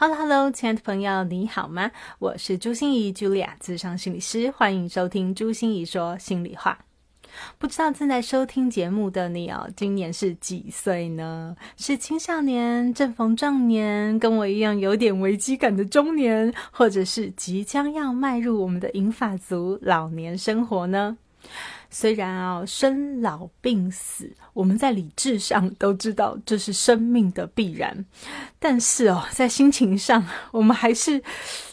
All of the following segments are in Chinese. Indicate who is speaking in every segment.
Speaker 1: Hello，Hello，亲爱的朋友，你好吗？我是朱心怡，Julia，智商心理师，欢迎收听朱心怡说心里话。不知道正在收听节目的你哦，今年是几岁呢？是青少年、正逢壮年，跟我一样有点危机感的中年，或者是即将要迈入我们的银发族老年生活呢？虽然啊，生老病死，我们在理智上都知道这是生命的必然，但是哦，在心情上，我们还是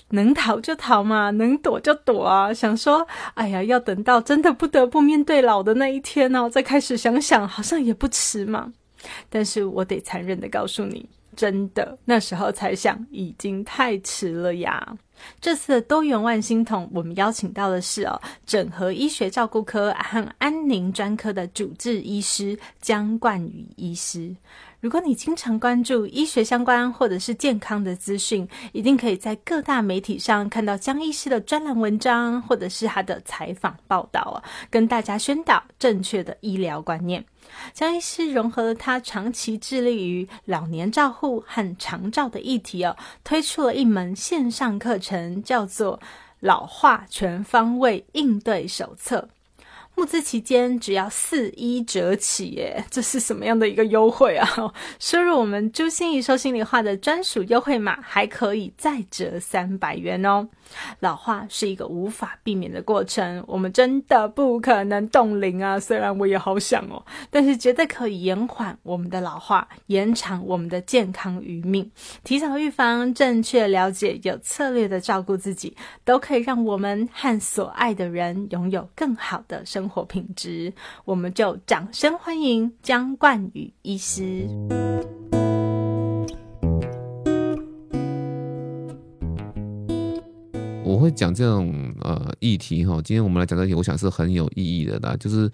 Speaker 1: 能逃就逃嘛，能躲就躲啊。想说，哎呀，要等到真的不得不面对老的那一天呢，再开始想想，好像也不迟嘛。但是我得残忍的告诉你。真的，那时候才想，已经太迟了呀！这次的多元万星筒，我们邀请到的是哦，整合医学照顾科和安宁专科的主治医师江冠宇医师。如果你经常关注医学相关或者是健康的资讯，一定可以在各大媒体上看到江医师的专栏文章，或者是他的采访报道啊，跟大家宣导正确的医疗观念。江医师融合了他长期致力于老年照护和长照的议题哦，推出了一门线上课程，叫做《老化全方位应对手册》。募资期间只要四一折起，耶，这是什么样的一个优惠啊？输入我们朱心怡说心里话的专属优惠码，还可以再折三百元哦。老化是一个无法避免的过程，我们真的不可能冻龄啊！虽然我也好想哦，但是绝对可以延缓我们的老化，延长我们的健康余命。提早预防，正确了解，有策略的照顾自己，都可以让我们和所爱的人拥有更好的生。活品质，我们就掌声欢迎江冠宇医师。
Speaker 2: 我会讲这种呃议题哈，今天我们来讲这题，我想是很有意义的啦。就是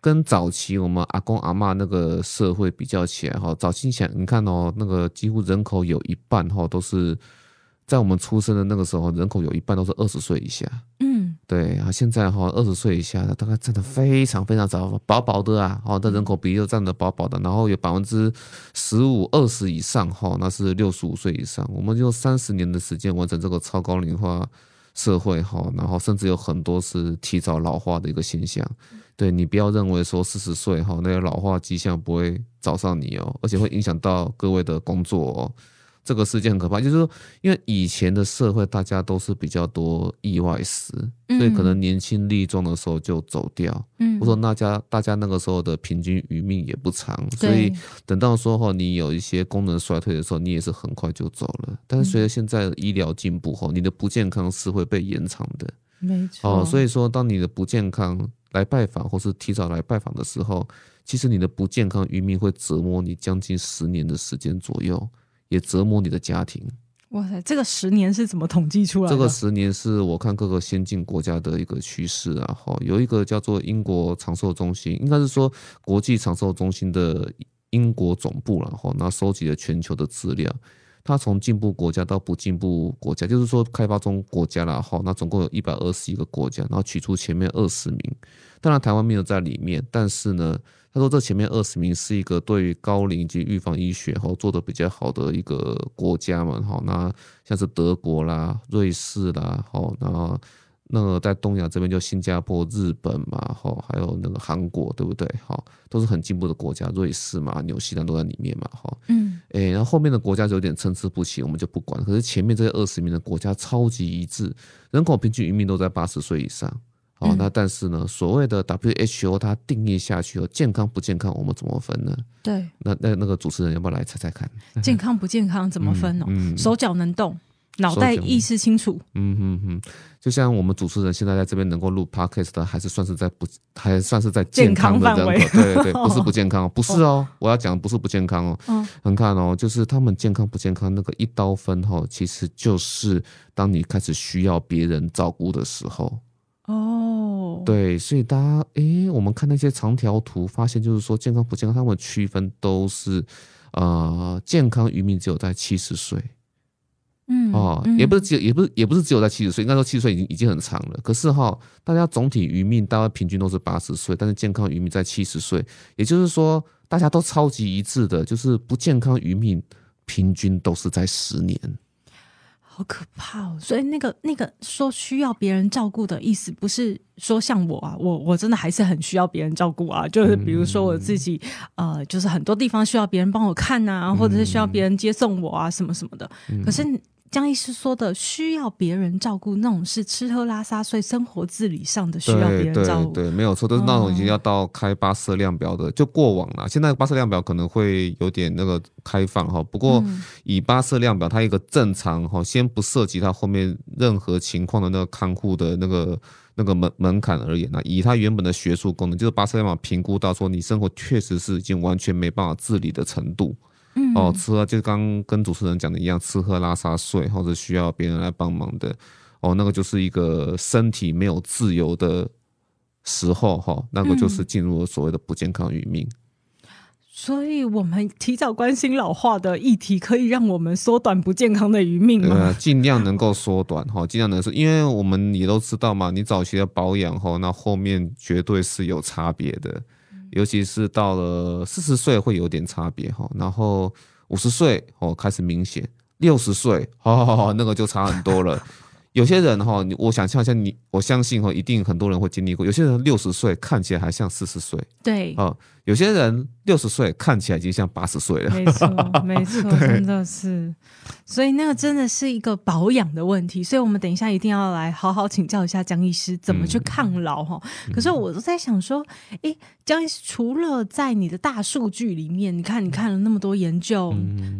Speaker 2: 跟早期我们阿公阿妈那个社会比较起来哈，早期想你看哦，那个几乎人口有一半哈都是在我们出生的那个时候，人口有一半都是二十岁以下。嗯对啊，现在哈二十岁以下的大概占的非常非常少，薄薄的啊，哦，的人口比例占的薄薄的，然后有百分之十五、二十以上哈，那是六十五岁以上，我们用三十年的时间完成这个超高龄化社会哈，然后甚至有很多是提早老化的一个现象。对你不要认为说四十岁哈那些老化迹象不会找上你哦，而且会影响到各位的工作哦。这个事件很可怕，就是说，因为以前的社会大家都是比较多意外死，所以可能年轻力壮的时候就走掉。嗯，或者说大家大家那个时候的平均余命也不长，所以等到说后你有一些功能衰退的时候，你也是很快就走了。但是随着现在的医疗进步后，你的不健康是会被延长的。
Speaker 1: 没错。
Speaker 2: 哦，所以说当你的不健康来拜访或是提早来拜访的时候，其实你的不健康余命会折磨你将近十年的时间左右。也折磨你的家庭。
Speaker 1: 哇塞，这个十年是怎么统计出来的？
Speaker 2: 这个十年是我看各个先进国家的一个趋势啊。哈，有一个叫做英国长寿中心，应该是说国际长寿中心的英国总部然后那收集了全球的资料。它从进步国家到不进步国家，就是说开发中国家了哈。那总共有一百二十一个国家，然后取出前面二十名。当然台湾没有在里面，但是呢。他说：“这前面二十名是一个对于高龄及预防医学哈做的比较好的一个国家嘛，哈，那像是德国啦、瑞士啦，哈，然后那个在东亚这边就新加坡、日本嘛，哈，还有那个韩国，对不对？哈，都是很进步的国家，瑞士嘛、纽西兰都在里面嘛，哈，嗯，哎，然后后面的国家就有点参差不齐，我们就不管。可是前面这些二十名的国家超级一致，人口平均移民都在八十岁以上。”哦，那但是呢，所谓的 WHO 它定义下去哦，健康不健康，我们怎么分呢？
Speaker 1: 对，
Speaker 2: 那那那个主持人要不要来猜猜看？
Speaker 1: 健康不健康怎么分哦？手脚能动，脑袋意识清楚。
Speaker 2: 嗯哼哼，就像我们主持人现在在这边能够录 podcast 的，还是算是在不，还算是在健康的人口。对对对，不是不健康，不是哦，我要讲不是不健康哦。嗯，你看哦，就是他们健康不健康那个一刀分哈，其实就是当你开始需要别人照顾的时候。
Speaker 1: 哦，
Speaker 2: 对，所以大家诶，我们看那些长条图，发现就是说健康不健康，他们区分都是呃健康渔民只有在七十岁。
Speaker 1: 嗯
Speaker 2: 哦，
Speaker 1: 嗯
Speaker 2: 也不是只有，也不是，也不是只有在七十岁，应该说七十岁已经已经很长了。可是哈，大家总体余命大概平均都是八十岁，但是健康余命在七十岁，也就是说大家都超级一致的，就是不健康余命平均都是在十年。
Speaker 1: 好可怕哦！所以那个那个说需要别人照顾的意思，不是说像我啊，我我真的还是很需要别人照顾啊。就是比如说我自己，呃，就是很多地方需要别人帮我看啊，或者是需要别人接送我啊，什么什么的。可是江医师说的需要别人照顾，那种是吃喝拉撒睡、生活自理上的需要别人照顾。
Speaker 2: 对对，没有错，都是那种已经要到开巴色量表的，就过往了。现在巴色量表可能会有点那个开放哈，不过
Speaker 1: 嗯
Speaker 2: 以巴色量表它一个正常哈，先不涉及它后面任何情况的那个看护的那个那个门门槛而言呢，以它原本的学术功能，就是巴色量表评估到说你生活确实是已经完全没办法自理的程度。
Speaker 1: 嗯
Speaker 2: 哦，吃喝就刚跟主持人讲的一样，吃喝拉撒睡，或者需要别人来帮忙的，哦，那个就是一个身体没有自由的时候，哈、那个就是进入了所谓的不健康余命。
Speaker 1: 所以我们提早关心老化的议题，可以让我们缩短不健康的余命吗？
Speaker 2: 呃，尽量能够缩短哈，尽量能是，因为我们也都知道嘛，你早期的保养哈，那后面绝对是有差别的，尤其是到了四十岁会有点差别哈，然后五十岁哦开始明显，六十岁哦 那个就差很多了。有些人哈，你我想象一下你，我相信哈，一定很多人会经历过。有些人六十岁看起来还像四十岁
Speaker 1: 对，
Speaker 2: 啊，有些人六十岁看起来已经像八十岁了。
Speaker 1: 没错，没错，真的是，所以那个真的是一个保养的问题，所以我们等一下一定要来好好请教一下江医师怎么去抗老哈。可是我都在想说，诶，江医师除了在你的大数据里面，你看你看了那么多研究，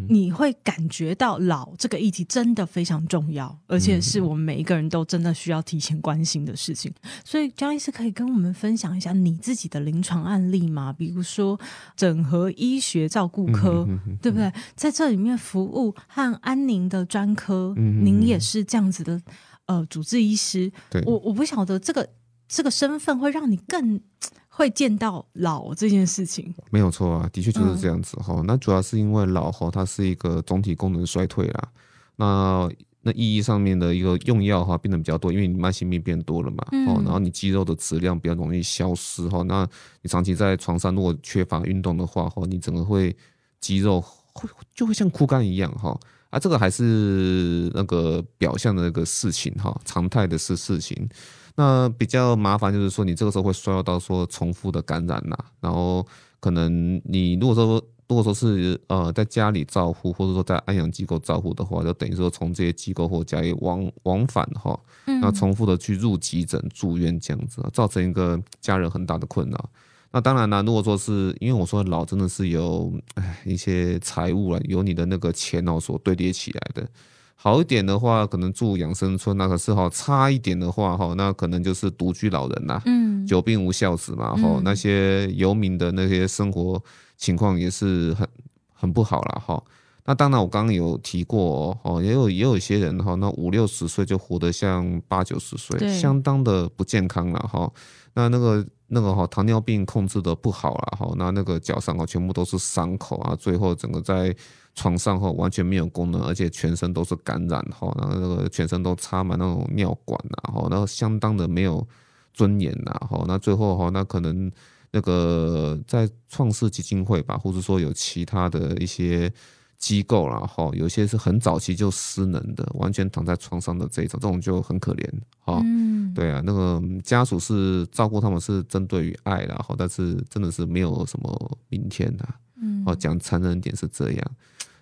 Speaker 1: 你会感觉到老这个议题真的非常重要，而且是我们每一个人都真的需要提前关心的事情。所以江医师可以跟我们分享一下你自己的临床案例吗？比如说整合医学照顾科，对不对？在这里面服务和安宁的专科，您也是这样子的呃主治医师。
Speaker 2: 对
Speaker 1: 我我不晓得这个这个身份会让你更 会见到老这件事情。
Speaker 2: 没有错啊，的确就是这样
Speaker 1: 嗯
Speaker 2: 子哈、那主要是因为老哈，它是一个总体功能衰退啦。那那意义上面的一个用药哈变得比较多，因为你慢性病变多了嘛，
Speaker 1: 嗯
Speaker 2: 哦，然后你肌肉的质量比较容易消失哈。那你长期在床上如果缺乏运动的话哈，你整个会肌肉会就会像枯干一样哈。啊，这个还是那个表象的那个事情哈，常态的是事情。那比较麻烦就是说，你这个时候会衰落到说重复的感染啦，然后可能你如果说如果说是呃在家里照护，或者说在安养机构照护的话，就等于说从这些机构或家里往往返哈，那重复的去入急诊、住院这样子，造成一个家人很大的困扰。那当然啦，如果说是因为我说老真的是有唉一些财务啊，由你的那个钱哦所堆叠起来的。好一点的话，可能住养生村那可是哈；差一点的话哈，那可能就是独居老人呐、
Speaker 1: 嗯
Speaker 2: 久病无孝子嘛，哈、那些游民的那些生活情况也是很很不好了，哈。那当然，我刚刚有提过哦，也有也有一些人哈，那五六十岁就活得像八九十岁，相当的不健康了哈。那那个那个哈，糖尿病控制的不好了哈，那那个脚上哈全部都是伤口啊，最后整个在床上哈完全没有功能，而且全身都是感染哈，然后那个全身都插满那种尿管然后相当的没有尊严呐哈，那最后哈那可能那个在创世基金会吧，或者说有其他的一些。机构啦，哈，有些是很早期就失能的，完全躺在床上的这一种，这种就很可怜，哈、
Speaker 1: 嗯，
Speaker 2: 对啊，那个家属是照顾他们是针对于爱啦，哈，但是真的是没有什么明天的，
Speaker 1: 嗯
Speaker 2: 哦，讲残忍点是这样。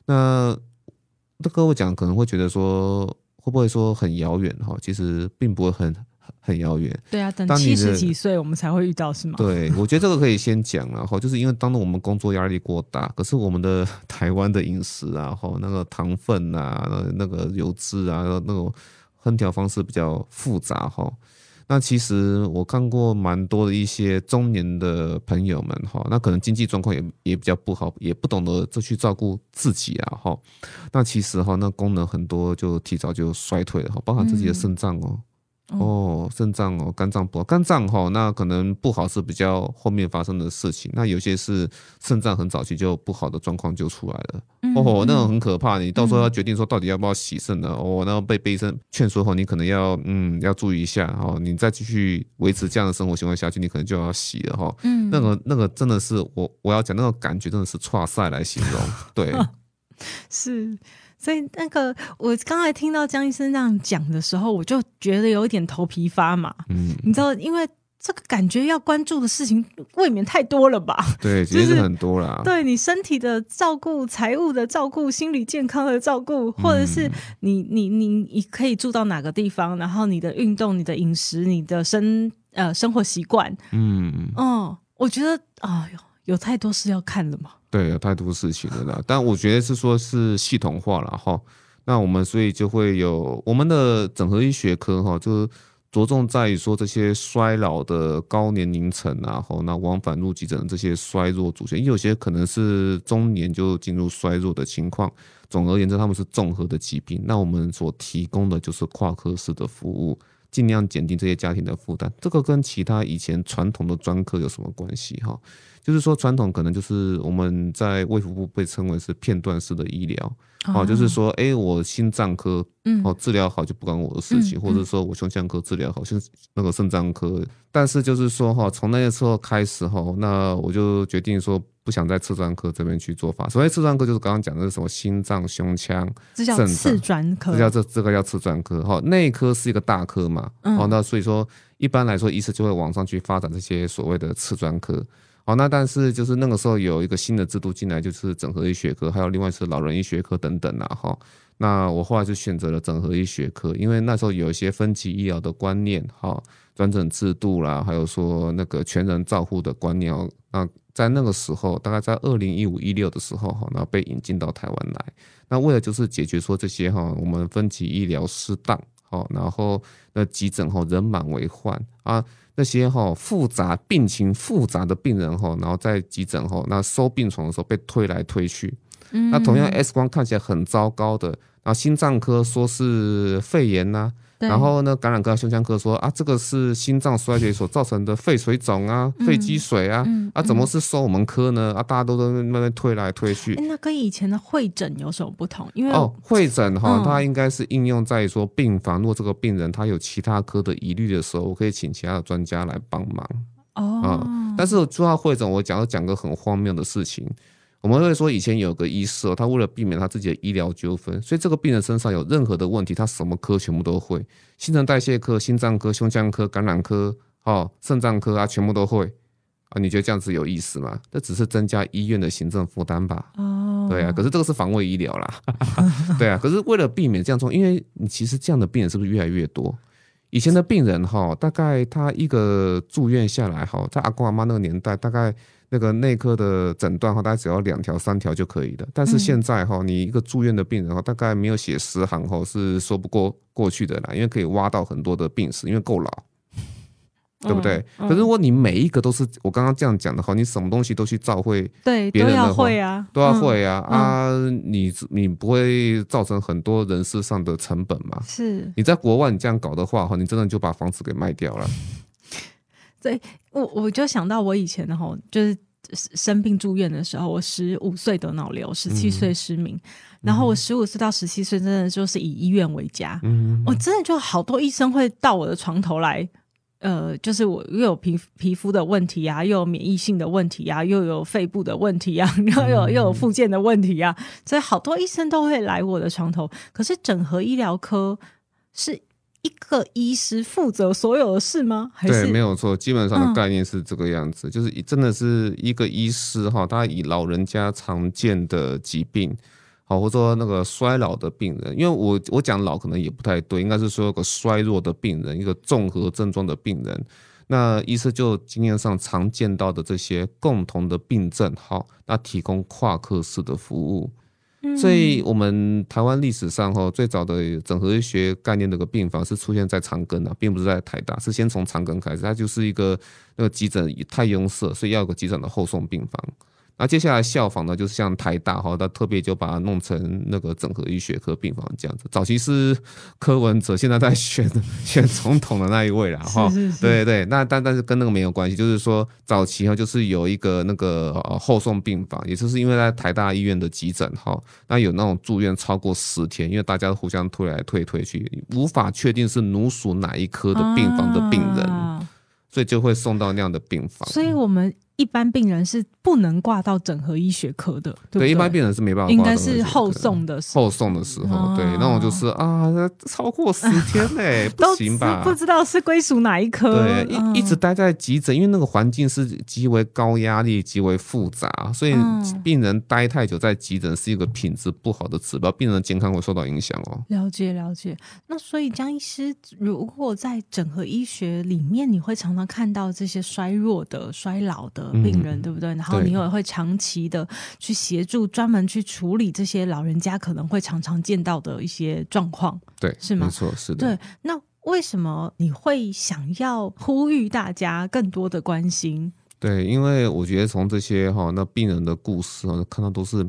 Speaker 2: 那那各位讲可能会觉得说，会不会说很遥远哈？其实并不会很很遥远。
Speaker 1: 对啊，等七十几岁我们才会遇到，是吗？
Speaker 2: 对，我觉得这个可以先讲然后，就是因为当我们工作压力过大，可是我们的 台湾的饮食啊，哈，那个糖分啊，那那个油脂啊，那种烹调方式比较复杂哈。那其实我看过蛮多的一些中年的朋友们哈，那可能经济状况也也比较不好，也不懂得就去照顾自己啊哈。那其实哈，那功能很多就提早就衰退了哈，包含自己的肾脏哦。哦，肾脏哦，肝脏不好，肝脏哈，那可能不好是比较后面发生的事情。那有些是肾脏很早期就不好的状况就出来了，哦，那种很可怕。你到时候要决定说到底要不要洗肾呢？哦，然后被医生劝说后，你可能要嗯要注意一下哦，你再继续维持这样的生活习惯下去，你可能就要洗了哈。嗯，那个那个真的是我我要讲那个感觉真的是差赛来形容，对，
Speaker 1: 是。所以那个，我刚才听到江医生这样讲的时候，我就觉得有一点头皮发麻。嗯，你知道，因为这个感觉要关注的事情未免太多了吧？
Speaker 2: 对，其实很多啦。
Speaker 1: 对你身体的照顾、财务的照顾、心理健康的照顾，或者是你你你你可以住到哪个地方，然后你的运动、你的饮食、你的生呃生活习惯，嗯嗯，哦我觉得哎呦，有太多事要看了嘛。
Speaker 2: 对，有太多事情了啦。但我觉得是说，是系统化了哈。那我们所以就会有我们的整合医学科哈，就是着重在于说这些衰老的高年龄层啊，后那往返入急诊的这些衰弱族群，因为有些可能是中年就进入衰弱的情况。总而言之，他们是综合的疾病。那我们所提供的就是跨科室的服务，尽量减轻这些家庭的负担。这个跟其他以前传统的专科有什么关系？哈？就是说，传统可能就是我们在卫福部被称为是片段式的医疗，哦，就是说，哎，我心脏科，嗯，哦，治疗好就不关我的事情，或者说我胸腔科治疗好，像那个肾脏科，但是就是说，哈，从那个时候开始，哈，那我就决定说，不想在次专科这边去做法。所谓次专科，就是刚刚讲的是什么心脏、胸腔、
Speaker 1: 这叫次专科，
Speaker 2: 这叫这这个叫次专科，哈，内科是一个大科嘛，哦，那所以说一般来说，医师就会往上去发展这些所谓的次专科。好，那但是就是那个时候有一个新的制度进来，就是整合医学科，还有另外是老人医学科等等啊。哈，那我后来就选择了整合医学科，因为那时候有一些分级医疗的观念，哈，转诊制度啦，还有说那个全人照护的观念哦。那在那个时候，大概在二零一五一六的时候，哈，那被引进到台湾来。那为了就是解决说这些哈，我们分级医疗失当，好，然后那急诊后人满为患啊。那些哈复杂病情复杂的病人哈，然后在急诊后，那收病床的时候被推来推去，那同样 X 光看起来很糟糕的，然后心脏科说是肺炎呐。然后呢，感染科、胸腔科说啊，这个是心脏衰竭所造成的肺水肿啊、肺积水啊，啊，怎么是收我们科呢？啊，大家都在慢慢推来推去。
Speaker 1: 那跟以前的会诊有什么不同？因为
Speaker 2: 哦，会诊哈，它应该是应用在说病房，如果这个病人他有其他科的疑虑的时候，我可以请其他的专家来帮忙。哦，但是说到会诊，我讲讲个很荒谬的事情。我们会说，以前有个医师哦，他为了避免他自己的医疗纠纷，所以这个病人身上有任何的问题，他什么科全部都会，新陈代谢科、心脏科、胸腔科、感染科、哦，肾脏科啊，全部都会啊。你觉得这样子有意思吗？这只是增加医院的行政负担吧？哦，对啊。可是这个是防卫医疗啦，对啊。可是为了避免这样做，因为你其实这样的病人是不是越来越多？以前的病人哈，大概他一个住院下来哈，在阿公阿妈那个年代，大概。那个内科的诊断哈，大概只要两条三条就可以的。但是现在哈，你一个住院的病人哈，大概没有写十行哈，是说不过过去的啦。因为可以挖到很多的病史，因为够老，对不对？可是如果你每一个都是我刚刚这样讲的话，你什么东西都去照会，
Speaker 1: 对，
Speaker 2: 别人
Speaker 1: 的会啊，
Speaker 2: 都要会啊啊！你你不会造成很多人事上的成本吗？
Speaker 1: 是。
Speaker 2: 你在国外你这样搞的话哈，你真的就把房子给卖掉了。
Speaker 1: 对我，我就想到我以前哈，就是生病住院的时候，我十五岁得脑瘤，十七岁失明，然后我十五岁到十七岁，真的就是以医院为家，嗯，我真的就好多医生会到我的床头来，呃，就是我又有皮皮肤的问题啊，又有免疫性的问题啊，又有肺部的问题啊，又有又有附件的问题啊，所以好多医生都会来我的床头。可是整合医疗科是。一个医师负责所有的事吗？
Speaker 2: 对，没有错，基本上的概念是这个样子，就是真的是一个医师哈，他以老人家常见的疾病，好，或者说那个衰老的病人，因为我我讲老可能也不太对，应该是说有个衰弱的病人，一个综合症状的病人，那医师就经验上常见到的这些共同的病症，好，那提供跨科室的服务。所以，我们台湾历史上哈最早的整合医学概念那个病房是出现在长庚啊，并不是在台大，是先从长庚开始。它就是一个那个急诊太拥塞，所以要有个急诊的后送病房。那接下来效仿呢，就是像台大哈，他特别就把它弄成那个整合医学科病房这样子。早期是柯文哲，现在在选选总统的那一位了哈。对对，那但但是跟那个没有关系，就是说早期哈，就是有一个那个呃后送病房，也就是因为在台大医院的急诊哈，那有那种住院超过十天，因为大家互相推来推推去，无法确定是奴属哪一科的病房的病人，所以就会送到那样的病房。
Speaker 1: 所以我们。一般病人是不能挂到整合医学科的，
Speaker 2: 对，一般病人是没办法。
Speaker 1: 应该是后送的时
Speaker 2: 候，后送的时候，对，那种就是啊，超过十天嘞，不行吧？
Speaker 1: 不知道是归属哪一科，
Speaker 2: 对，一一直待在急诊，因为那个环境是极为高压力、极为复杂，所以病人待太久在急诊是一个品质不好的指标，病人健康会受到影响哦。
Speaker 1: 了解了解，那所以江医师，如果在整合医学里面，你会常常看到这些衰弱的、衰老的。病人对不对？然后你也会长期的去协助，专门去处理这些老人家可能会常常见到的一些状况，
Speaker 2: 对，
Speaker 1: 是吗？
Speaker 2: 没错，是的。
Speaker 1: 对，那为什么你会想要呼吁大家更多的关心？
Speaker 2: 对，因为我觉得从这些哈那病人的故事啊，看到都是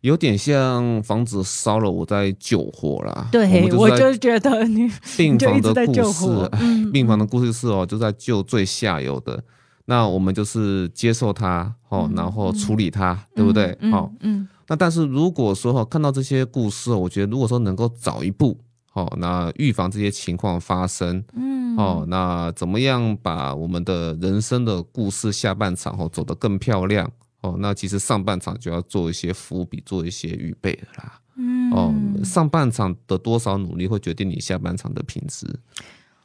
Speaker 2: 有点像房子烧了，我在救火啦。
Speaker 1: 对，我就觉得你
Speaker 2: 病房的故事，病房的故事是哦，就在救最下游的。那我们就是接受它，哦，然后处理它，对不对？好，嗯。那但是如果说哈，看到这些故事，我觉得如果说能够早一步，哦，那预防这些情况发生，嗯，哦，那怎么样把我们的人生的故事下半场哦走得更漂亮，哦，那其实上半场就要做一些伏笔，做一些预备的啦，嗯，哦，上半场的多少努力会决定你下半场的品质，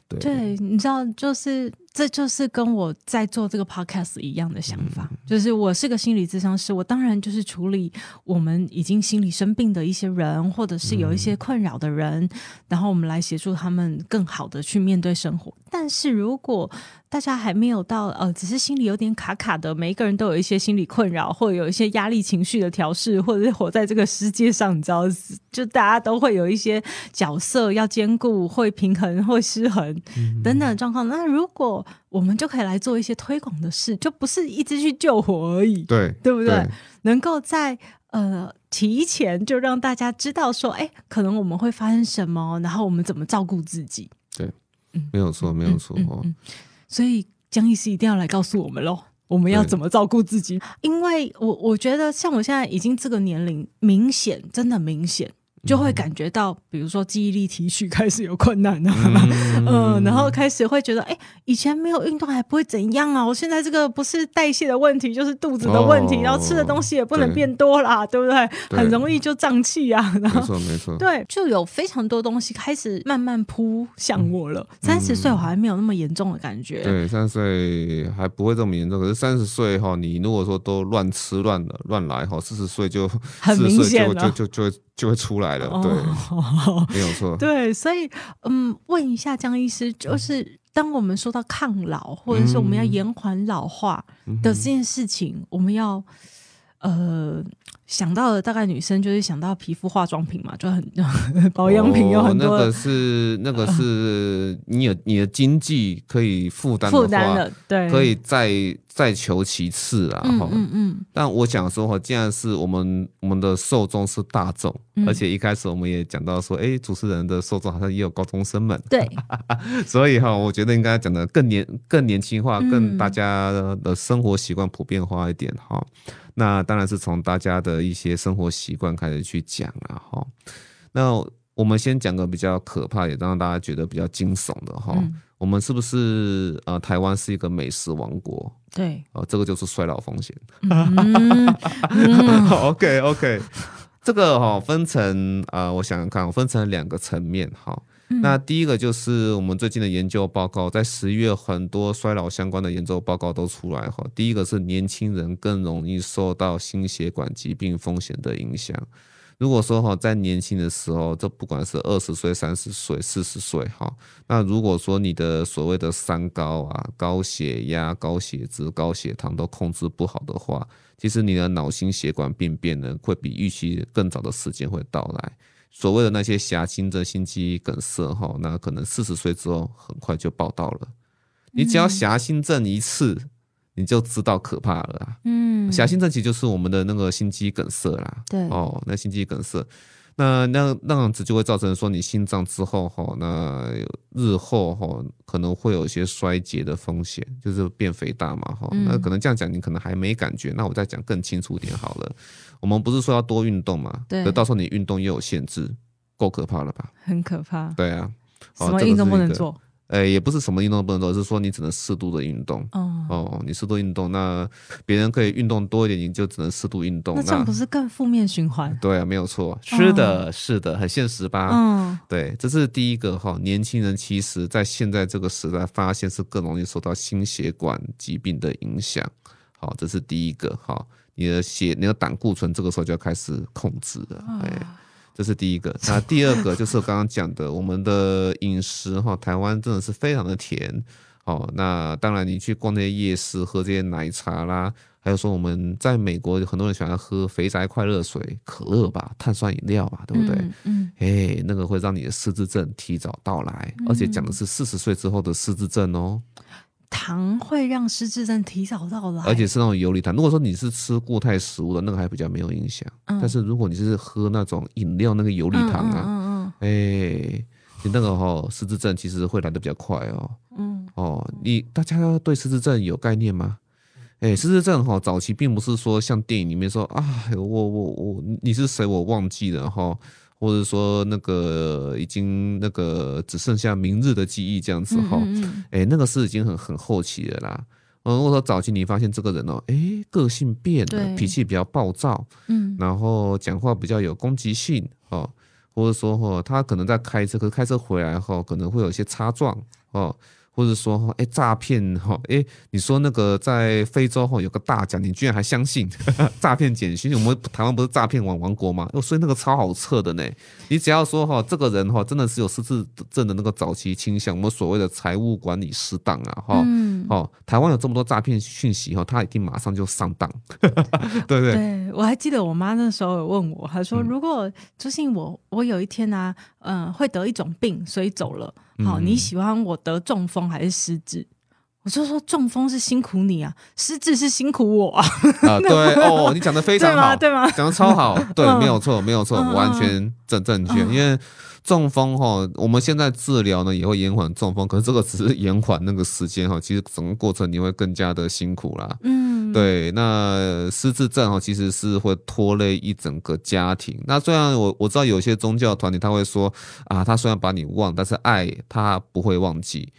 Speaker 1: 对，你知道就是。这就是跟我在做这个 podcast 一样的想法，就是我是个心理咨商师，我当然就是处理我们已经心理生病的一些人，或者是有一些困扰的人，然后我们来协助他们更好的去面对生活。但是如果大家还没有到呃，只是心里有点卡卡的，每一个人都有一些心理困扰，或者有一些压力情绪的调试，或者是活在这个世界上，你知道，就大家都会有一些角色要兼顾，会平衡，会失衡等等状况。那如果我们就可以来做一些推广的事，就不是一直去救火而已，
Speaker 2: 对
Speaker 1: 对不对？能够在呃提前就让大家知道说，哎，可能我们会发生什么，然后我们怎么照顾自己。
Speaker 2: 对，嗯，没有错，没有错哦。
Speaker 1: 所以江医师一定要来告诉我们喽，我们要怎么照顾自己？因为我我觉得，像我现在已经这个年龄，明显真的明显。就会感觉到，比如说记忆力提取开始有困难了，嗯，然后开始会觉得，哎，以前没有运动还不会怎样啊，我现在这个不是代谢的问题，就是肚子的问题，然后吃的东西也不能变多啦，对不对？很容易就胀气啊，
Speaker 2: 没错没错，
Speaker 1: 对，就有非常多东西开始慢慢扑向我了。三十岁我还没有那么严重的感觉，
Speaker 2: 对，三十岁还不会这么严重，可是三十岁哈，你如果说都乱吃乱的乱来哈，四十岁就
Speaker 1: 很明显
Speaker 2: 了，就就就会。就会出来了，对，没有错。
Speaker 1: 对，所以，嗯，问一下江医师，就是当我们说到抗老，或者是我们要延缓老化的这件事情，我们要，呃。想到的大概女生就是想到皮肤化妆品嘛，就很 保养品有很多。
Speaker 2: 那个是那个是你有你的经济可以负担
Speaker 1: 负担的，对，
Speaker 2: 可以再再求其次啊。嗯嗯嗯。但我想说哈，既然是我们我们的受众是大众，而且一开始我们也讲到说，哎，主持人的受众好像也有高中生们。
Speaker 1: 对。
Speaker 2: 所以哈，我觉得应该讲的更年更年轻化，更大家的生活习惯普遍化一点哈。那当然是从大家的一些生活习惯开始去讲了哈。那我们先讲个比较可怕，也让大家觉得比较惊悚的哈。我们是不是呃，台湾是一个美食王国？
Speaker 1: 对，
Speaker 2: 哦，这个就是衰老风险。OK OK，这个哈分成啊，我想想看，分成两个层面哈。那第一个就是我们最近的研究报告，在十一月很多衰老相关的研究报告都出来哈。第一个是年轻人更容易受到心血管疾病风险的影响。如果说哈在年轻的时候，这不管是二十岁、三十岁、四十岁哈，那如果说你的所谓的三高啊，高血压、高血脂、高血糖都控制不好的话，其实你的脑心血管病变呢，会比预期更早的时间会到来。所谓的那些狭心症、心肌梗塞，哈，那可能四十岁之后很快就报道了。你只要狭心症一次，你就知道可怕了啦。
Speaker 1: 嗯，
Speaker 2: 狭心症其实就是我们的那个心肌梗塞啦。
Speaker 1: 对
Speaker 2: 哦，那心肌梗塞，那那那样子就会造成说你心脏之后哈，那日后哈可能会有一些衰竭的风险，就是变肥大嘛哈。
Speaker 1: 嗯
Speaker 2: 那可能这样讲你可能还没感觉，那我再讲更清楚点好了。我们不是说要多运动嘛？
Speaker 1: 对
Speaker 2: 可到时候你运动又有限制，够可怕了吧？
Speaker 1: 很可怕，
Speaker 2: 对啊，
Speaker 1: 什么运动不能做？
Speaker 2: 呃，也不是什么运动都不能做，而是说你只能适度的运动。
Speaker 1: 哦，
Speaker 2: 哦，你适度运动，那别人可以运动多一点，你就只能适度运动。
Speaker 1: 那这样不是更负面循环？
Speaker 2: 对啊，没有错，是的，是的，很现实吧？
Speaker 1: 嗯，
Speaker 2: 对，这是第一个哈。年轻人其实在现在这个时代，发现是更容易受到心血管疾病的影响。好，这是第一个哈。你的血、你的胆固醇这个时候就要开始控制了。哎，这是第一个。那第二个就是我刚刚讲的，我们的饮食哈，台湾真的是非常的甜。哦，那当然，你去逛那些夜市，喝这些奶茶啦，还有说我们在美国很多人喜欢喝肥宅快乐水、可乐吧、碳酸饮料吧，对不对？
Speaker 1: 嗯嗯，
Speaker 2: 哎，那个会让你的失智症提早到来，而且讲的是四十岁之后的失智症哦，
Speaker 1: 糖会让失智症提早到来，
Speaker 2: 而且是那种游离糖。如果说你是吃固态食物的，那个还比较没有影响。
Speaker 1: 嗯
Speaker 2: 但是如果你是喝那种饮料那个游离糖啊，
Speaker 1: 嗯嗯
Speaker 2: 哎，你那个哈、失智症其实会来的比较快哦。
Speaker 1: 嗯
Speaker 2: 哦，你大家对失智症有概念吗？哎，失智症哈、早期并不是说像电影里面说啊，我我我你是谁我忘记了哈、或者说那个已经那个只剩下明日的记忆这样子哈、哎、那个是已经很很后期的啦。嗯，如果说早期你发现这个人哦，哎，个性变了，脾气比较暴躁，
Speaker 1: 嗯。
Speaker 2: 然后讲话比较有攻击性哦，或者说哦，他可能在开车，可是开车回来后可能会有一些擦撞哦，或者说哈，哎，诈骗哈，哎，你说那个在非洲哈有个大奖，你居然还相信 诈骗简讯？我们台湾不是诈骗王王国吗？哦，所以那个超好测的呢。你只要说哈，这个人哈真的是有失智症的那个早期倾向，我们所谓的财务管理失当啊哈。
Speaker 1: 嗯，
Speaker 2: 哦，台湾有这么多诈骗讯息哈，他一定马上就上当，对不对？
Speaker 1: 对，我还记得我妈那时候有问我，她
Speaker 2: 嗯
Speaker 1: 说：“如果朱信我我有一天呢、嗯、会得一种病，所以走了，好、
Speaker 2: 嗯
Speaker 1: 你喜欢我得中风还是失智？”我就说：“中风是辛苦你啊，失智是辛苦我啊，
Speaker 2: 啊，对哦，你讲的非常好，
Speaker 1: 对吗？
Speaker 2: 讲的超好，对，
Speaker 1: 嗯
Speaker 2: 没有错，没有错，
Speaker 1: 嗯
Speaker 2: 完全正正确。因为中风哈，我们现在治疗呢也会延缓中风，可是这个只是延缓那个时间哈，其实整个过程你会更加的辛苦啦。
Speaker 1: 嗯，
Speaker 2: 对，那失智症哦，其实是会拖累一整个家庭。那虽然我我知道有些宗教团体他会说啊，他虽然把你忘，但是爱他不会忘记。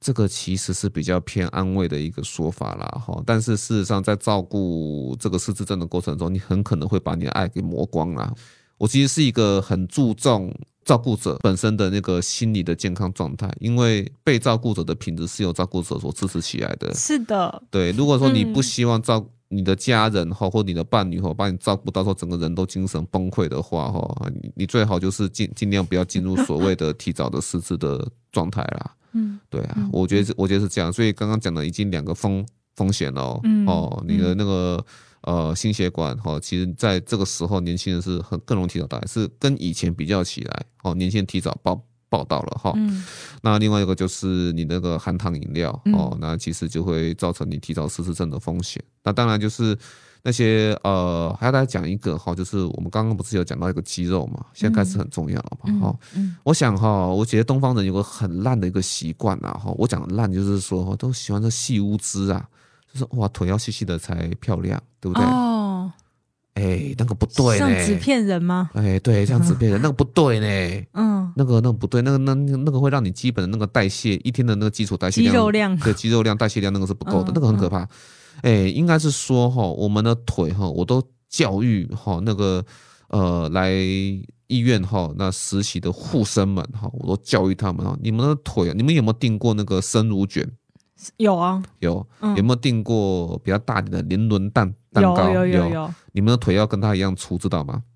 Speaker 2: 这个其实是比较偏安慰的一个说法啦，哈。但是事实上，在照顾这个失智症的过程中，你很可能会把你的爱给磨光啦。我其实是一个很注重照顾者本身的那个心理的健康状态，因为被照顾者的品质是由照顾者所支持起来的。
Speaker 1: 是的，
Speaker 2: 对，如果说你不
Speaker 1: 嗯
Speaker 2: 希望照你的家人哈或你的伴侣哈把你照顾到时候整个人都精神崩溃的话哈，你你最好就是尽尽量不要进入所谓的提早的失智的状态啦。
Speaker 1: 嗯
Speaker 2: 对啊，我觉得是我觉得是这样，所以刚刚讲的已经两个风风险了哦，你的那个。呃，心血管哈、其实在这个时候，年轻人是很更容易提早到来，是跟以前比较起来，哦，年轻人提早报报道了哈、
Speaker 1: 嗯。
Speaker 2: 那另外一个就是你那个含糖饮料、
Speaker 1: 嗯。
Speaker 2: 哦，那其实就会造成你提早失智症的风险。那当然就是那些呃，还要再讲一个哈、就是我们刚刚不是有讲到一个肌肉嘛，现在开始很重要了嘛，哈、
Speaker 1: 嗯。
Speaker 2: 我想哈、我觉得东方人有个很烂的一个习惯啊，哈，我讲烂就是说都喜欢这细乌枝啊，就是哇腿要细细的才漂亮，对不对？
Speaker 1: 哦，
Speaker 2: 哎、那个不对
Speaker 1: 像纸
Speaker 2: 呢，
Speaker 1: 片人吗？
Speaker 2: 哎，对，像纸片人 那个不对呢。
Speaker 1: 嗯，
Speaker 2: 那个那个不对，那个那那那个会让你基本的那个代谢一天的那个基础代谢
Speaker 1: 肌
Speaker 2: 量，
Speaker 1: 肉量
Speaker 2: 对肌肉量代谢量那个是不够的，
Speaker 1: 嗯
Speaker 2: 那个很可怕。哎、应该是说哈，我们的腿哈，我都教育哈那个呃来医院哈那实习的护生们哈，我都教育他们哈，你们的腿，你们有没有订过那个生乳卷？
Speaker 1: 有啊，
Speaker 2: 有，
Speaker 1: 嗯
Speaker 2: 有没有订过比较大点的年轮蛋蛋
Speaker 1: 有
Speaker 2: 糕？
Speaker 1: 有有有，
Speaker 2: 你们的腿要跟他一样粗，知道吗？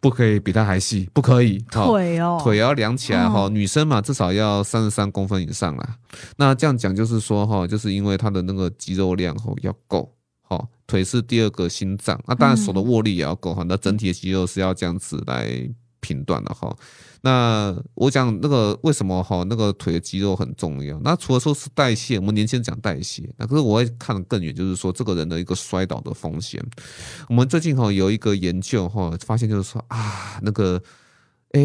Speaker 2: 不可以比他还细，不可以。哈
Speaker 1: 腿哦，
Speaker 2: 腿要量起来哈，
Speaker 1: 哦
Speaker 2: 女生嘛至少要三十三公分以上啦。那这样讲就是说哈，就是因为她的那个肌肉量哈要够，哈，腿是第二个心脏，那当然手的握力也要够哈，那整体的肌肉是要这样子来评断的哈。那我讲那个为什么哈，那个腿的肌肉很重要。那除了说是代谢，我们年轻人讲代谢，那可是我会看得更远，就是说这个人的一个摔倒的风险。我们最近哈有一个研究哈，发现就是说啊，那个。哎，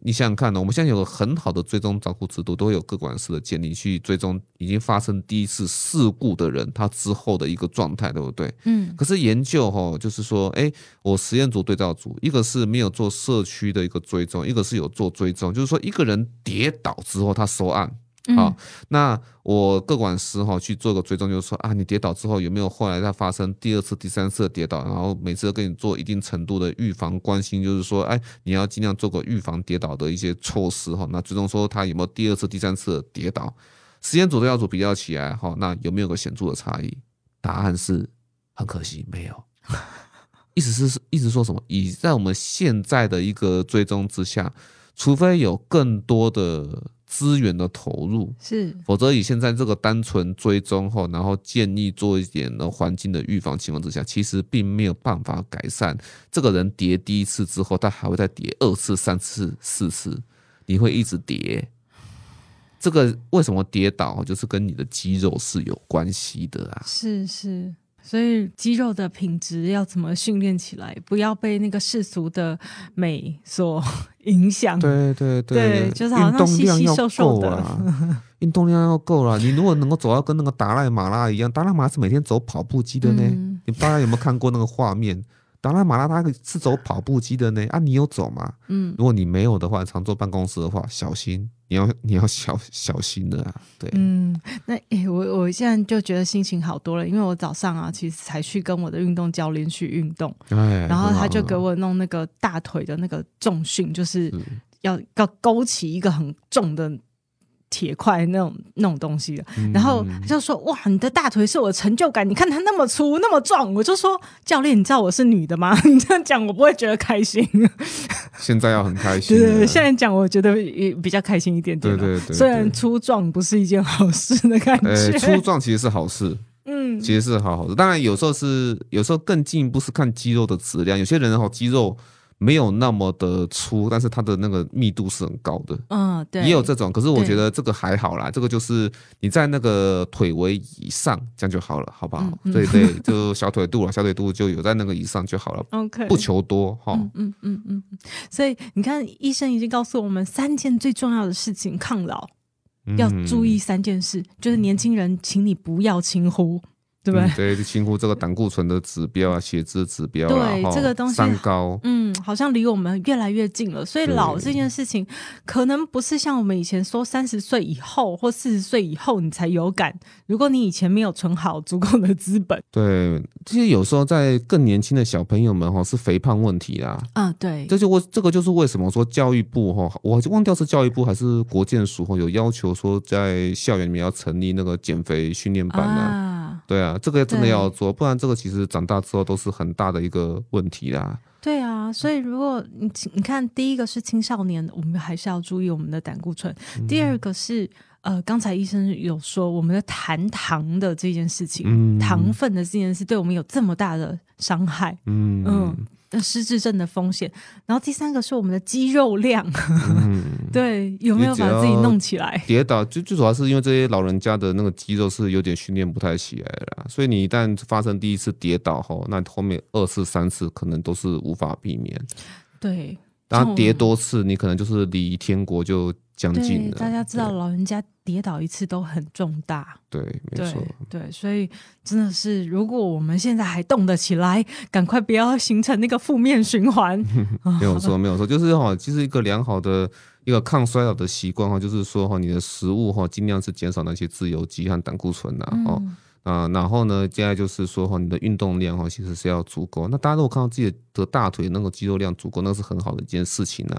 Speaker 2: 你想想看呢，我们现在有个很好的追踪照顾制度，都会有各管事的建立去追踪已经发生第一次事故的人，他之后的一个状态，对不对？嗯。可是研究哈，就是说，哎，我实验组对照组，一个是没有做社区的一个追踪，一个是有做追踪，就是说一个人跌倒之后他收案。好，那我各管师哈去做个追踪，就是说啊，你跌倒之后有没有后来再发生第二次、第三次的跌倒？然后每次都跟你做一定程度的预防关心，就是说，哎，你要尽量做个预防跌倒的一些措施哈。那最终说他有没有第二次、第三次的跌倒？实验组的要组比较起来哈，那有没有个显著的差异？答案是很可惜，没有。意思是一直说什么？以在我们现在的一个追踪之下，除非有更多的。资源的投入
Speaker 1: 是，
Speaker 2: 否则以现在这个单纯追踪后，然后建议做一点的环境的预防情况之下，其实并没有办法改善。这个人跌第一次之后，他还会再跌二次、三次、四次，你会一直跌。这个为什么跌倒，就是跟你的肌肉是有关系的啊。
Speaker 1: 是是。所以肌肉的品质要怎么训练起来？不要被那个世俗的美所 影响。
Speaker 2: 对对对，
Speaker 1: 就是好像细细瘦瘦的。
Speaker 2: 运动量要够了。你如果能够走到跟那个达赖马拉一样，达赖马拉是每天走跑步机的呢。你大家有没有看过那个画面？达拉马拉他是走跑步机的呢。啊，你有走吗？嗯，如果你没有的话，常坐办公室的话，小心。你要 你要小小心的啊，对，
Speaker 1: 嗯，那诶，我我现在就觉得心情好多了，因为我早上啊，其实才去跟我的运动教练去运动，然后他就给我弄那个大腿的那个重训，就是要要勾起一个很重的。铁块那种那种东西的，然后他就说：“哇，你的大腿是我的成就感，你看它那么粗那么壮。”我就说：“教练，你知道我是女的吗？你这样讲我不会觉得开心。”
Speaker 2: 现在要很开心。
Speaker 1: 对对，现在讲我觉得也比较开心一点点。
Speaker 2: 对对对，
Speaker 1: 虽然粗壮不是一件好事的感觉。
Speaker 2: 粗壮其实是好事，嗯，其实是好好的。当然有时候是有时候更进一步是看肌肉的质量，有些人哈肌肉。没有那么的粗，但是它的那个密度是很高的。
Speaker 1: 嗯，对，
Speaker 2: 也有这种，可是我觉得这个还好啦。这个就是你在那个腿围以上，这样就好了，好不好？对对，就小腿肚了，小腿肚就有在那个以上就好了。
Speaker 1: OK，
Speaker 2: 不求多哈。
Speaker 1: 嗯嗯嗯。所以你看，医生已经告诉我们三件最重要的事情：抗老要注意三件事，就是年轻人，请你不要轻忽。对不
Speaker 2: 对，对轻忽这个胆固醇的指标啊，血脂指标
Speaker 1: 对这个东西
Speaker 2: 三高，
Speaker 1: 嗯，好像离我们越来越近了。所以老这件事情，可能不是像我们以前说三十岁以后或四十岁以后你才有感。如果你以前没有存好足够的资本，
Speaker 2: 对，其实有时候在更年轻的小朋友们哈，是肥胖问题啦。
Speaker 1: 啊，对，
Speaker 2: 这就为这个就是为什么说教育部哈，我忘掉是教育部还是国健署哈，有要求说在校园里面要成立那个减肥训练班呢。对啊，这个真的要做，不然这个其实长大之后都是很大的一个问题啦。
Speaker 1: 对啊，所以如果你你看，第一个是青少年，我们还是要注意我们的胆固醇；第二个是呃，刚才医生有说我们的含糖的这件事情，糖分的这件事对我们有这么大的伤害。嗯嗯。失智症的风险，然后第三个是我们的肌肉量，对，有没有把自己弄起来？
Speaker 2: 跌倒最最主要是因为这些老人家的那个肌肉是有点训练不太起来了，所以你一旦发生第一次跌倒后，那后面二次、三次可能都是无法避免。
Speaker 1: 对，
Speaker 2: 当跌多次，你可能就是离天国就。将近
Speaker 1: 大家知道老人家跌倒一次都很重大，
Speaker 2: 对，没错，
Speaker 1: 对，所以真的是，如果我们现在还动得起来，赶快不要形成那个负面循环。
Speaker 2: 没有错，没有错，就是哈，其实一个良好的一个抗衰老的习惯哈，就是说哈，你的食物哈，尽量是减少那些自由基和胆固醇呐，哦啊，然后呢，接下来就是说哈，你的运动量哈，其实是要足够。那大家如果看到自己的大腿那个肌肉量足够，那是很好的一件事情呢。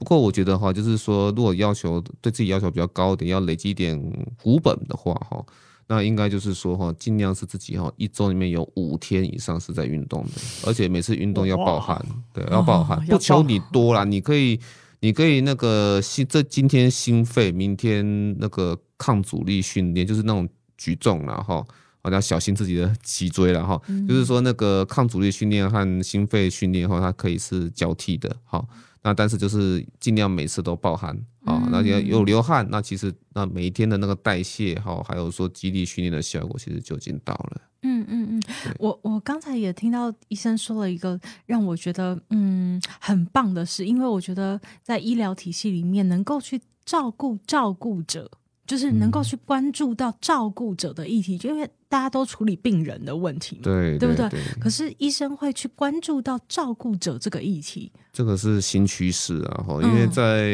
Speaker 2: 不过我觉得哈，就是说，如果要求对自己要求比较高一点，要累积一点股本的话哈，那应该就是说哈，尽量是自己哈一周里面有五天以上是在运动的，而且每次运动要爆汗，对，要爆汗，不求你多啦，你可以，你可以那个心，这今天心肺，明天那个抗阻力训练，就是那种举重了哈，要小心自己的脊椎了哈，就是说那个抗阻力训练和心肺训练哈，它可以是交替的哈。那但是就是尽量每次都暴汗啊，那有有流汗，那其实那每一天的那个代谢哈，还有说肌力训练的效果，其实就已经到了。
Speaker 1: 嗯嗯嗯，我我刚才也听到医生说了一个让我觉得嗯很棒的事，因为我觉得在医疗体系里面能够去照顾照顾者。就是能够去关注到照顾者的议题，就因为大家都处理病人的问题，
Speaker 2: 对
Speaker 1: 对不对？可是医生会去关注到照顾者这个议题，
Speaker 2: 这个是新趋势啊！哈，因为在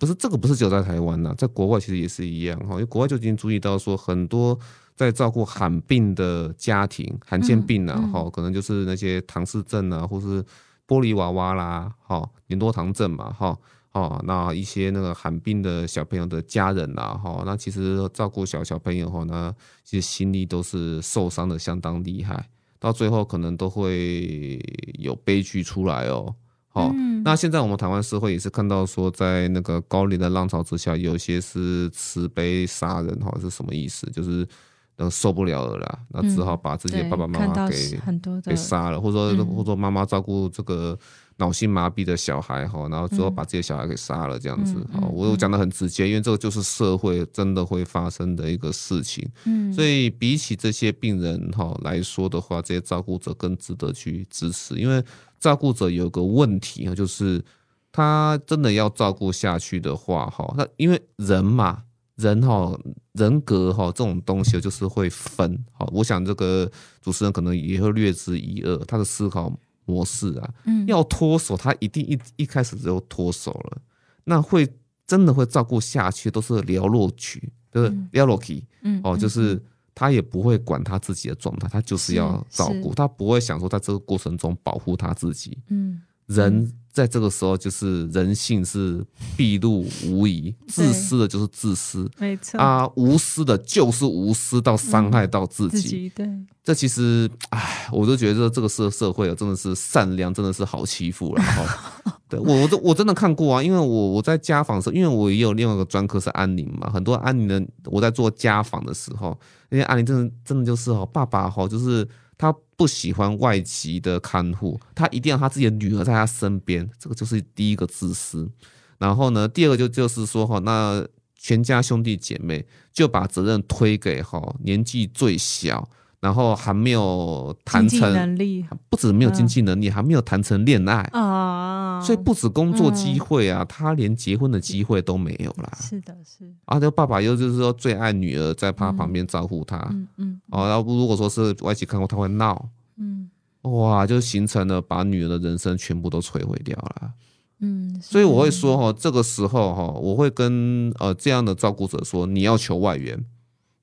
Speaker 2: 不是这个不是只有在台湾呐，在国外其实也是一样哈，因为国外就已经注意到说，很多在照顾罕病的家庭、罕见病啊，哈，可能就是那些唐氏症啊，或是玻璃娃娃啦，哈，连多糖症嘛，哈。哦，那一些那个罕病的小朋友的家人呐，哈，那其实照顾小小朋友哈，那其实心里都是受伤的相当厉害，到最后可能都会有悲剧出来哦。好，那现在我们台湾社会也是看到说，在那个高龄的浪潮之下，有些是慈悲杀人哈，是什么意思？就是那受不了了啦，那只好把自己的爸爸妈妈给
Speaker 1: 很多
Speaker 2: 给杀了，或者说或者说妈妈照顾这个。脑性麻痹的小孩哈，然后之后把这些小孩给杀了，这样子哈，我讲的很直接，因为这个就是社会真的会发生的一个事情。嗯，所以比起这些病人哈来说的话，这些照顾者更值得去支持，因为照顾者有个问题啊，就是他真的要照顾下去的话哈，那因为人嘛，人哈人格哈这种东西就是会分哈，我想这个主持人可能也会略知一二，他的思考。模式啊，嗯，要脱手，他一定一一开始就脱手了，那会真的会照顾下去，都是寥落曲，就是寥落曲，嗯，哦，就是他也不会管他自己的状态，他就是要照顾，他不会想说在这个过程中保护他自己，嗯，人。在这个时候，就是人性是毕露无遗，自私的就是自私，
Speaker 1: 没错
Speaker 2: 啊，无私的就是无私到伤害到自
Speaker 1: 己。对，
Speaker 2: 这其实，唉，我都觉得这个社社会啊，真的是善良，真的是好欺负了。对我，我都我真的看过啊，因为我我在家访时，因为我也有另外一个专科是安宁嘛，很多安宁的，我在做家访的时候，那些安宁真的真的就是哦，爸爸哈，就是他。不喜欢外籍的看护，他一定要他自己的女儿在他身边，这个就是第一个自私。然后呢，第二个就就是说哈，那全家兄弟姐妹就把责任推给哈年纪最小。然后还没有谈成
Speaker 1: 能力，
Speaker 2: 不止没有经济能力，还没有谈成恋爱啊，所以不止工作机会啊，他连结婚的机会都没有啦。
Speaker 1: 是的，是。
Speaker 2: 啊，这爸爸又就是说最爱女儿，在他旁边照顾他，嗯嗯。哦，然后如果说是外企看过，他会闹，嗯，哇，就形成了把女儿的人生全部都摧毁掉了，嗯。所以我会说哈，这个时候哈，我会跟呃这样的照顾者说，你要求外援。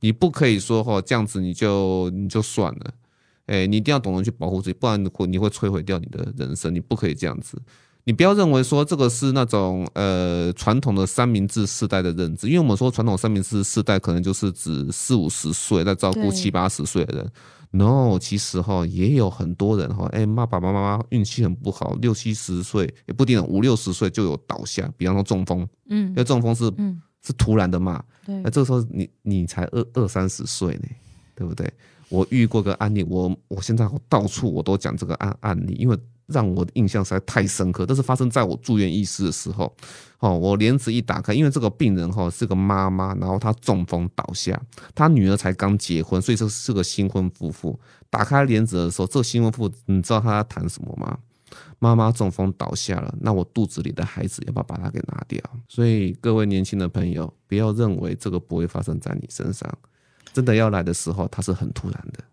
Speaker 2: 你不可以说哈这样子你就你就算了，哎，你一定要懂得去保护自己，不然会你会摧毁掉你的人生。你不可以这样子，你不要认为说这个是那种呃传统的三明治世代的认知，因为我们说传统三明治世代可能就是指四五十岁在照顾七八十岁的人，no，其实哈也有很多人哈，哎，爸爸妈妈运气很不好，六七十岁也不一定，五六十岁就有倒下，比方说中风，嗯，因为中风是嗯。是突然的嘛？
Speaker 1: 对，
Speaker 2: 那这个时候你你才二二三十岁呢，对不对？我遇过个案例，我我现在我到处我都讲这个案案例，因为让我的印象实在太深刻。这是发生在我住院医师的时候，哦，我帘子一打开，因为这个病人哈是个妈妈，然后她中风倒下，她女儿才刚结婚，所以这是个新婚夫妇。打开帘子的时候，这个新婚夫妇，你知道他在谈什么吗？妈妈中风倒下了，那我肚子里的孩子要不要把它给拿掉？所以各位年轻的朋友，不要认为这个不会发生在你身上，真的要来的时候，它是很突然的。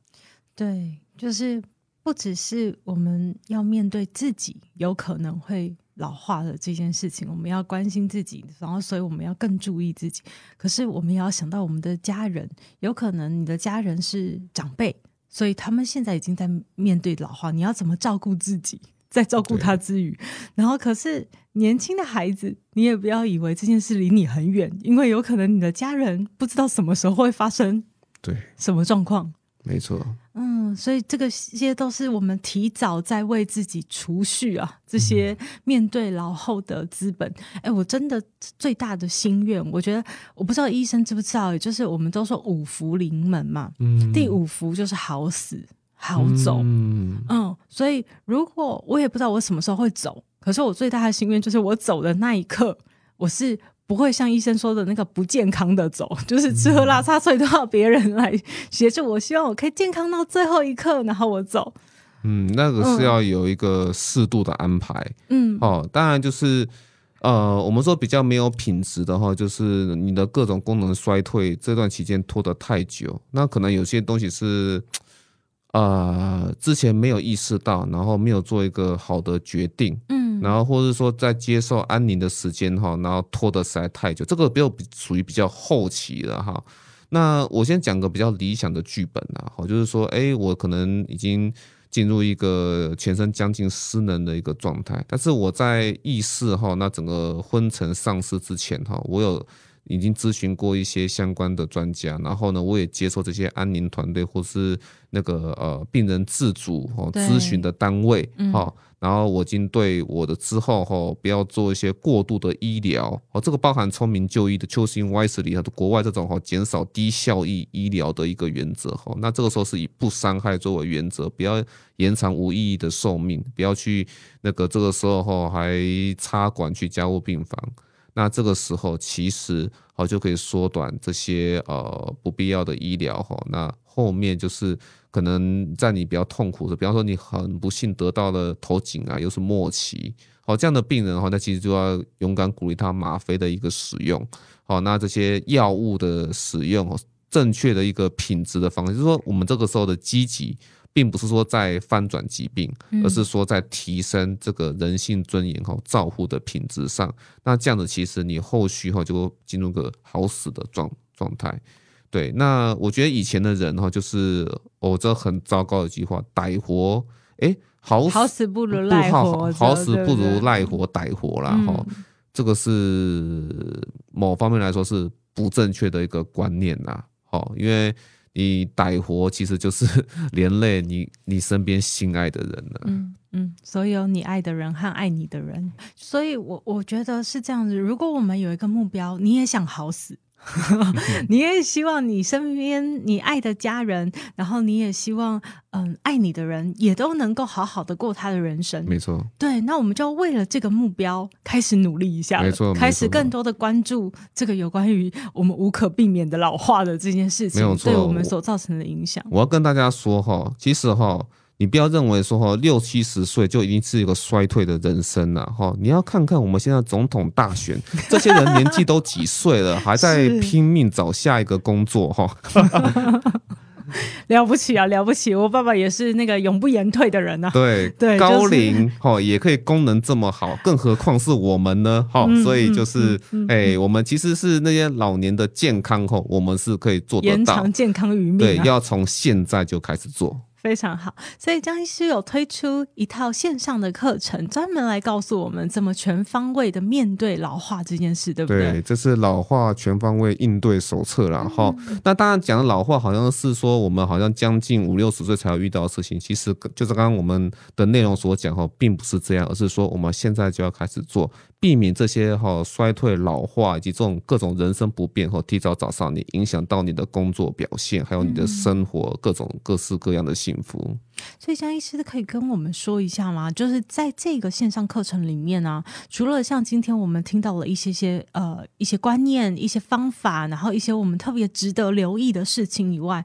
Speaker 1: 对，就是不只是我们要面对自己有可能会老化的这件事情，我们要关心自己，然后所以我们要更注意自己。可是我们也要想到我们的家人，有可能你的家人是长辈，所以他们现在已经在面对老化，你要怎么照顾自己？在照顾他之余，然后可是年轻的孩子，你也不要以为这件事离你很远，因为有可能你的家人不知道什么时候会发生，
Speaker 2: 对
Speaker 1: 什么状况，
Speaker 2: 没错，
Speaker 1: 嗯，所以这个些都是我们提早在为自己储蓄啊，这些面对老后的资本。哎，我真的最大的心愿，我觉得我不知道医生知不知道，就是我们都说五福临门嘛，嗯，第五福就是好死。好走，嗯，所以如果我也不知道我什么时候会走，可可是我最大的心愿就是我走的那一刻，我是不会像医生说的那个不健康的走，就是吃喝拉撒睡都要别人来协助我。希望我可以健康到最后一刻，然后我走。
Speaker 2: 嗯，那个是要有一个适度的安排。
Speaker 1: 嗯，
Speaker 2: 哦，当然就是。呃，我们说比较没有品质的话，就是你的各种功能衰退，这段期间拖得太久，那可能有些东西是，呃，之前没有意识到，然后没有做一个好的决定，
Speaker 1: 嗯，
Speaker 2: 然后或者说在接受安宁的时间哈，然后拖得实在太久，这个比较属于比较后期了哈。那我先讲个比较理想的剧本啊，好，就是说，哎，我可能已经。进入一个全身将近失能的一个状态，但是我在意识哈，那整个昏沉丧失之前哈，我有已经咨询过一些相关的专家，然后呢，我也接受这些安宁团队或是那个呃病人自主哦咨询的单位哈。然后我已经对我的之后哈，不要做一些过度的医疗哦，这个包含聪明就医的 choosing wisely 和国外这种哈减少低效益医疗的一个原则哈。那这个时候是以不伤害作为原则，不要延长无意义的寿命，不要去那个这个时候哈还插管去加护病房。那这个时候其实哦就可以缩短这些呃不必要的医疗哈。那后面就是。可能在你比较痛苦的，比方说你很不幸得到了头颈啊，又是末期，好这样的病人哈，那其实就要勇敢鼓励他吗啡的一个使用，好那这些药物的使用，正确的一个品质的方式，就是说我们这个时候的积极，并不是说在翻转疾病，而是说在提升这个人性尊严和照护的品质上，那这样子其实你后续哈就进入个好死的状状态。对，那我觉得以前的人哈，就是哦，这很糟糕的一句话，歹活，哎，好
Speaker 1: 好死不如赖活，
Speaker 2: 好死不如赖活歹活啦哈，这个是某方面来说是不正确的一个观念呐，好，因为你歹活其实就是 连累你你身边心爱的人了，
Speaker 1: 嗯嗯，所有你爱的人和爱你的人，所以我我觉得是这样子，如果我们有一个目标，你也想好死。你也希望你身边你爱的家人，然后你也希望，嗯，爱你的人也都能够好好的过他的人生。
Speaker 2: 没错，
Speaker 1: 对，那我们就为了这个目标开始努力一下，
Speaker 2: 没错，
Speaker 1: 开始更多的关注这个有关于我们无可避免的老化的这件事情，对我们所造成的影响。
Speaker 2: 我要跟大家说哈，其实哈。你不要认为说哈六七十岁就一定是一个衰退的人生了哈，你要看看我们现在总统大选，这些人年纪都几岁了，还在拼命找下一个工作哈。
Speaker 1: 了不起啊，了不起！我爸爸也是那个永不言退的人啊。
Speaker 2: 对
Speaker 1: 对，
Speaker 2: 高龄哈也可以功能这么好，更何况是我们呢？哈，所以就是哎，我们其实是那些老年的健康哈，我们是可以做得到，
Speaker 1: 延长健康余命。
Speaker 2: 对，要从现在就开始做。
Speaker 1: 非常好，所以张医师有推出一套线上的课程，专门来告诉我们怎么全方位的面对老化这件事，对不对？
Speaker 2: 对，这是老化全方位应对手册了哈。那当然讲的老化好像是说我们好像将近五六十岁才会遇到的事情，其实就是刚刚我们的内容所讲哈，并不是这样，而是说我们现在就要开始做。避免这些哈衰退、老化以及这种各种人生不便和提早找上你，影响到你的工作表现，还有你的生活各种各式各样的幸
Speaker 1: 所以江医师可以跟我们说一下吗？就是在这个线上课程里面呢，除了像今天我们听到了一些些呃一些观念、一些方法，然后一些我们特别值得留意的事情以外，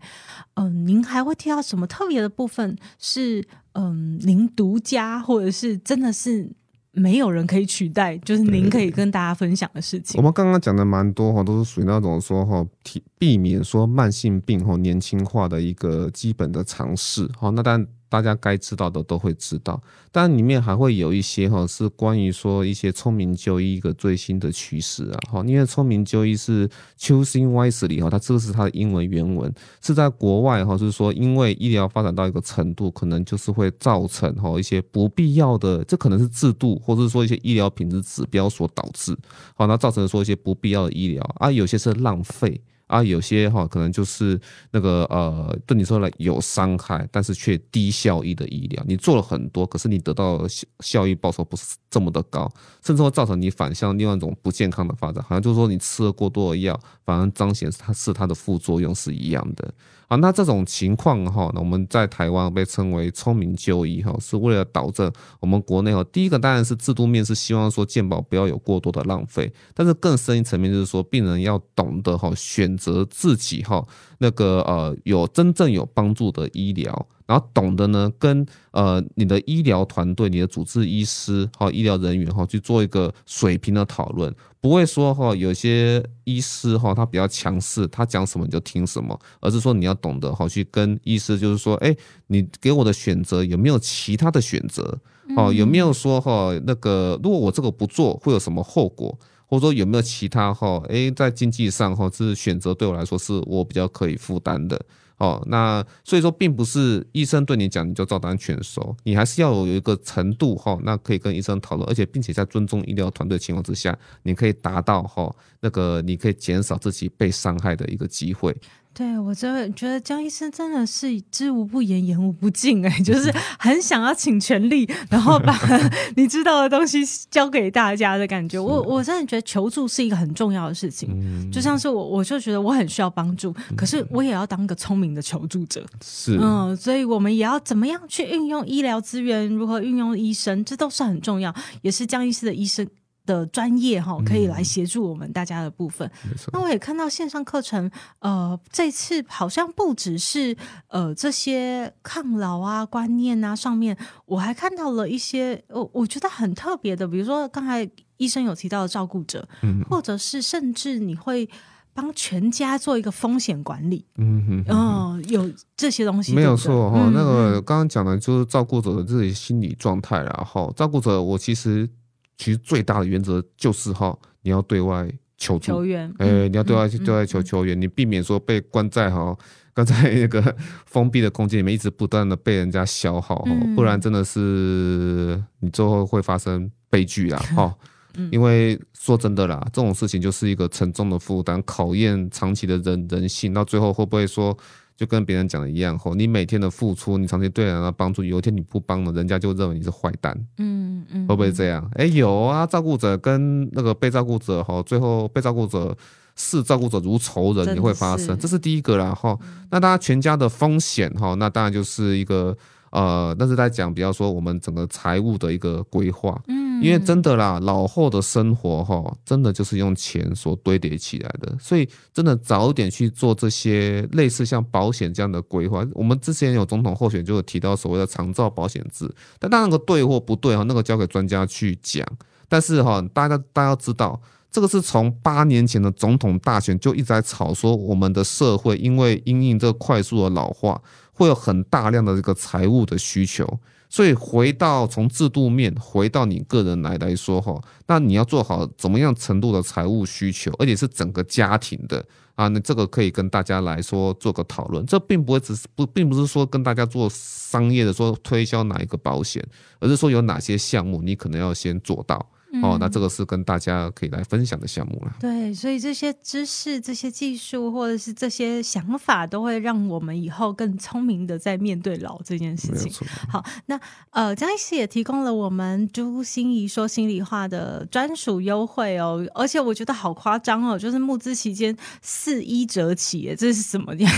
Speaker 1: 嗯，您还会提到什么特别的部分是嗯您独家，或者是真的是？没有人可以取代，就是您可以跟大家分享的事情。
Speaker 2: 我们刚刚讲的蛮多哈，都是属于那种说哈，避避免说慢性病哈年轻化的一个基本的尝试。哈，那当然。大家该知道的都会知道，但里面还会有一些哈，是关于说一些聪明就医一个最新的趋势啊。哈，因为聪明就医是 choosing wisely 哈，它这个是它的英文原文，是在国外哈，就是说因为医疗发展到一个程度，可能就是会造成哈一些不必要的，这可能是制度或者说一些医疗品质指标所导致，好，那造成说一些不必要的医疗啊，有些是浪费。啊，有些哈可能就是那个呃，对你说来有伤害，但是却低效益的医疗，你做了很多，可是你得到效效益报酬不是这么的高，甚至会造成你反向另外一种不健康的发展，好像就是说你吃了过多的药，反而彰显它是它的副作用是一样的。啊，那这种情况哈，那我们在台湾被称为聪明就医哈，是为了导致我们国内哈。第一个当然是制度面是希望说健保不要有过多的浪费，但是更深一层面就是说病人要懂得哈选择自己哈那个呃有真正有帮助的医疗。然后懂得呢，跟呃你的医疗团队、你的主治医师哈、医疗人员哈去做一个水平的讨论，不会说哈有些医师哈他比较强势，他讲什么你就听什么，而是说你要懂得哈去跟医师就是说，哎，你给我的选择有没有其他的选择？哦，有没有说哈那个如果我这个不做会有什么后果？或者说有没有其他哈？哎，在经济上哈是选择对我来说是我比较可以负担的。哦，那所以说，并不是医生对你讲你就照单全收，你还是要有一个程度哈，那可以跟医生讨论，而且并且在尊重医疗团队情况之下，你可以达到哈那个你可以减少自己被伤害的一个机会。
Speaker 1: 对我真的觉得江医生真的是知无不言，言无不尽哎，就是 很想要请全力，然后把 你知道的东西教给大家的感觉。我我真的觉得求助是一个很重要的事情，就像是我我就觉得我很需要帮助，可是我也要当个聪明的求助者。
Speaker 2: 是，
Speaker 1: 嗯，所以我们也要怎么样去运用医疗资源，如何运用医生，这都是很重要，也是江医师的医生。的专业哈，可以来协助我们大家的部分。那我也看到线上课程，呃，这次好像不只是呃这些抗老啊观念啊上面，我还看到了一些我我觉得很特别的，比如说刚才医生有提到的照顾者，嗯，或者是甚至你会帮全家做一个风险管理，嗯哼，哦，有这些东西
Speaker 2: 没有错哈。那个刚刚讲的就是照顾者的自己心理状态，然后照顾者我其实。其实最大的原则就是哈，你要对外求助，
Speaker 1: 求援，
Speaker 2: 哎，你要对外去对外求求援，你避免说被关在哈，关在那个 封闭的空间里面，一直不断的被人家消耗哈，不然真的是你最后会发生悲剧啦哈。因为说真的啦，这种事情就是一个沉重的负担，考验长期的人人性，到最后会不会说？就跟别人讲的一样，吼，你每天的付出，你长期对人的帮助，有一天你不帮了，人家就认为你是坏蛋，嗯嗯，会不会这样？哎，有啊，照顾者跟那个被照顾者，哈，最后被照顾者视照顾者如仇人，也会发生，这是第一个啦，哈。那大家全家的风险，哈，那当然就是一个。呃，但是在讲，比方说我们整个财务的一个规划，嗯，因为真的啦，老后的生活哈，真的就是用钱所堆叠起来的，所以真的早一点去做这些类似像保险这样的规划。我们之前有总统候选就有提到所谓的长照保险制，但当然个对或不对哈，那个交给专家去讲。但是哈，大家大家要知道，这个是从八年前的总统大选就一直在吵说，我们的社会因为因应这快速的老化。会有很大量的这个财务的需求，所以回到从制度面回到你个人来来说哈，那你要做好怎么样程度的财务需求，而且是整个家庭的啊，那这个可以跟大家来说做个讨论。这并不会只是不，并不是说跟大家做商业的说推销哪一个保险，而是说有哪些项目你可能要先做到。哦，那这个是跟大家可以来分享的项目了。
Speaker 1: 对，所以这些知识、这些技术或者是这些想法，都会让我们以后更聪明的在面对老这件事情。好，那呃，张医师也提供了我们朱心怡说心里话的专属优惠哦，而且我觉得好夸张哦，就是募资期间四一折起，这是什么样？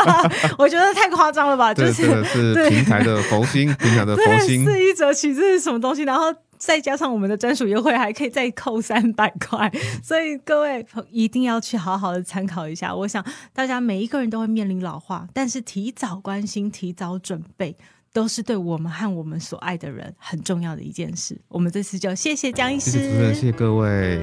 Speaker 1: 我觉得太夸张了吧？就是
Speaker 2: 是平台的佛心，平台的佛心，
Speaker 1: 四一折起，这是什么东西？然后。再加上我们的专属优惠，还可以再扣三百块，所以各位一定要去好好的参考一下。我想大家每一个人都会面临老化，但是提早关心、提早准备，都是对我们和我们所爱的人很重要的一件事。我们这次就谢谢江医师，
Speaker 2: 谢谢各位。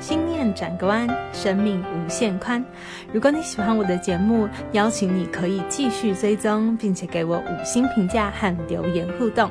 Speaker 1: 心念转个弯，生命无限宽。如果你喜欢我的节目，邀请你可以继续追踪，并且给我五星评价和留言互动。